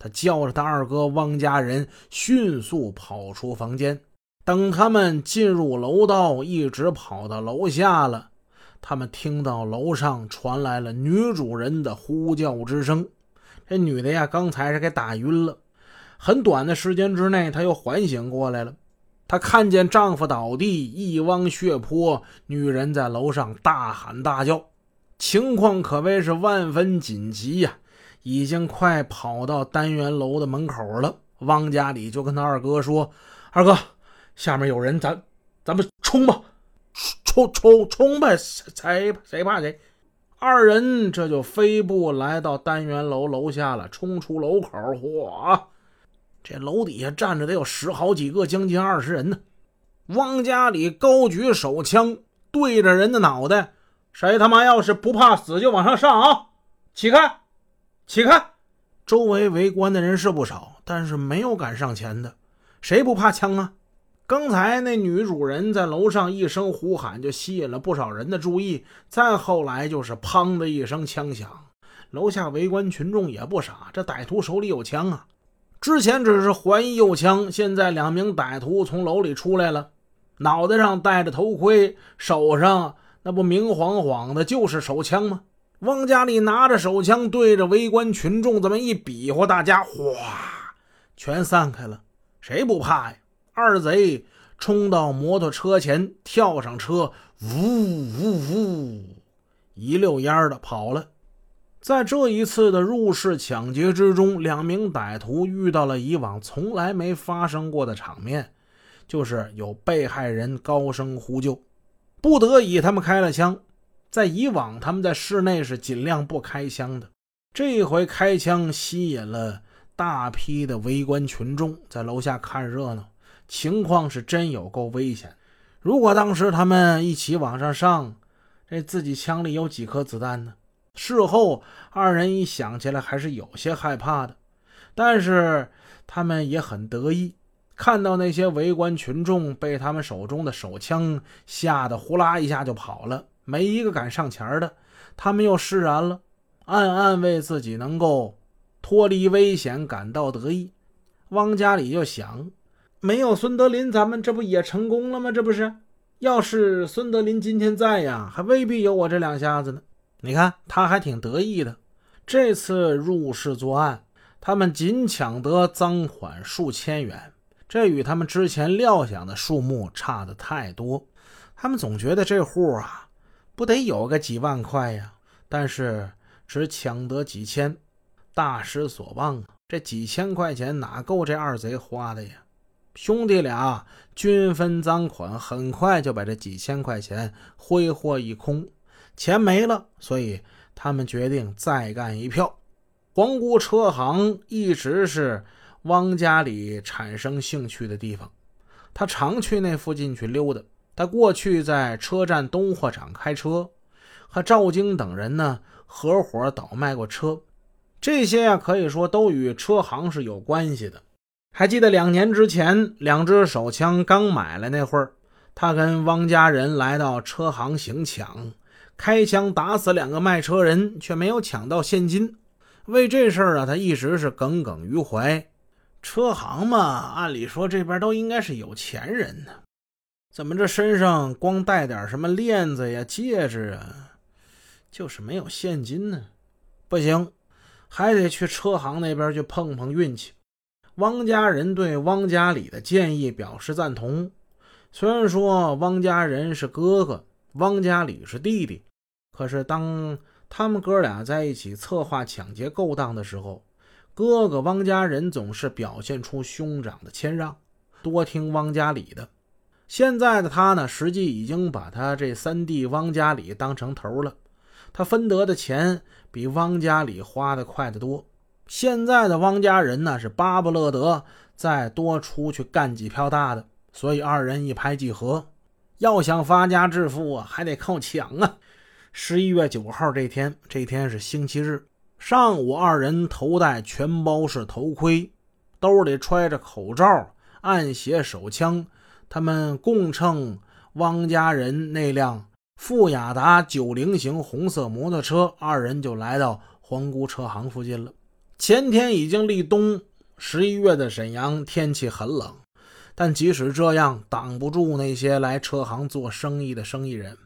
他叫着他二哥汪家人迅速跑出房间。等他们进入楼道，一直跑到楼下了，他们听到楼上传来了女主人的呼叫之声。这女的呀，刚才是给打晕了，很短的时间之内，她又缓醒过来了。她看见丈夫倒地，一汪血泊，女人在楼上大喊大叫，情况可谓是万分紧急呀！已经快跑到单元楼的门口了。汪家里就跟他二哥说：“二哥。”下面有人，咱咱们冲吧，冲冲冲呗！谁谁怕谁？二人这就飞步来到单元楼楼下了，冲出楼口，嚯！这楼底下站着得有十好几个，将近二十人呢。汪家里高举手枪对着人的脑袋，谁他妈要是不怕死，就往上上啊！起开，起开！周围围观的人是不少，但是没有敢上前的。谁不怕枪啊？刚才那女主人在楼上一声呼喊，就吸引了不少人的注意。再后来就是“砰”的一声枪响，楼下围观群众也不傻，这歹徒手里有枪啊！之前只是怀疑有枪，现在两名歹徒从楼里出来了，脑袋上戴着头盔，手上那不明晃晃的，就是手枪吗？汪家里拿着手枪对着围观群众这么一比划，大家哗，全散开了，谁不怕呀？二贼冲到摩托车前，跳上车，呜呜呜，一溜烟的跑了。在这一次的入室抢劫之中，两名歹徒遇到了以往从来没发生过的场面，就是有被害人高声呼救，不得已他们开了枪。在以往，他们在室内是尽量不开枪的，这回开枪吸引了大批的围观群众，在楼下看热闹。情况是真有够危险。如果当时他们一起往上上，这自己枪里有几颗子弹呢？事后二人一想起来，还是有些害怕的。但是他们也很得意，看到那些围观群众被他们手中的手枪吓得呼啦一下就跑了，没一个敢上前的。他们又释然了，暗暗为自己能够脱离危险感到得意。汪家里就想。没有孙德林，咱们这不也成功了吗？这不是，要是孙德林今天在呀，还未必有我这两下子呢。你看，他还挺得意的。这次入室作案，他们仅抢得赃款数千元，这与他们之前料想的数目差的太多。他们总觉得这户啊，不得有个几万块呀，但是只抢得几千，大失所望啊！这几千块钱哪够这二贼花的呀？兄弟俩均分赃款，很快就把这几千块钱挥霍一空。钱没了，所以他们决定再干一票。皇姑车行一直是汪家里产生兴趣的地方，他常去那附近去溜达。他过去在车站东货场开车，和赵京等人呢合伙倒卖过车，这些呀可以说都与车行是有关系的。还记得两年之前，两只手枪刚买来那会儿，他跟汪家人来到车行行抢，开枪打死两个卖车人，却没有抢到现金。为这事儿啊，他一直是耿耿于怀。车行嘛，按理说这边都应该是有钱人呢，怎么这身上光带点什么链子呀、戒指啊，就是没有现金呢？不行，还得去车行那边去碰碰运气。汪家人对汪家里的建议表示赞同。虽然说汪家人是哥哥，汪家里是弟弟，可是当他们哥俩在一起策划抢劫勾当的时候，哥哥汪家人总是表现出兄长的谦让，多听汪家里的。现在的他呢，实际已经把他这三弟汪家里当成头了，他分得的钱比汪家里花的快得多。现在的汪家人呢是巴不乐得再多出去干几票大的，所以二人一拍即合。要想发家致富啊，还得靠抢啊！十一月九号这天，这天是星期日上午，二人头戴全包式头盔，兜里揣着口罩，暗携手枪。他们共乘汪家人那辆富雅达九零型红色摩托车，二人就来到皇姑车行附近了。前天已经立冬，十一月的沈阳天气很冷，但即使这样，挡不住那些来车行做生意的生意人。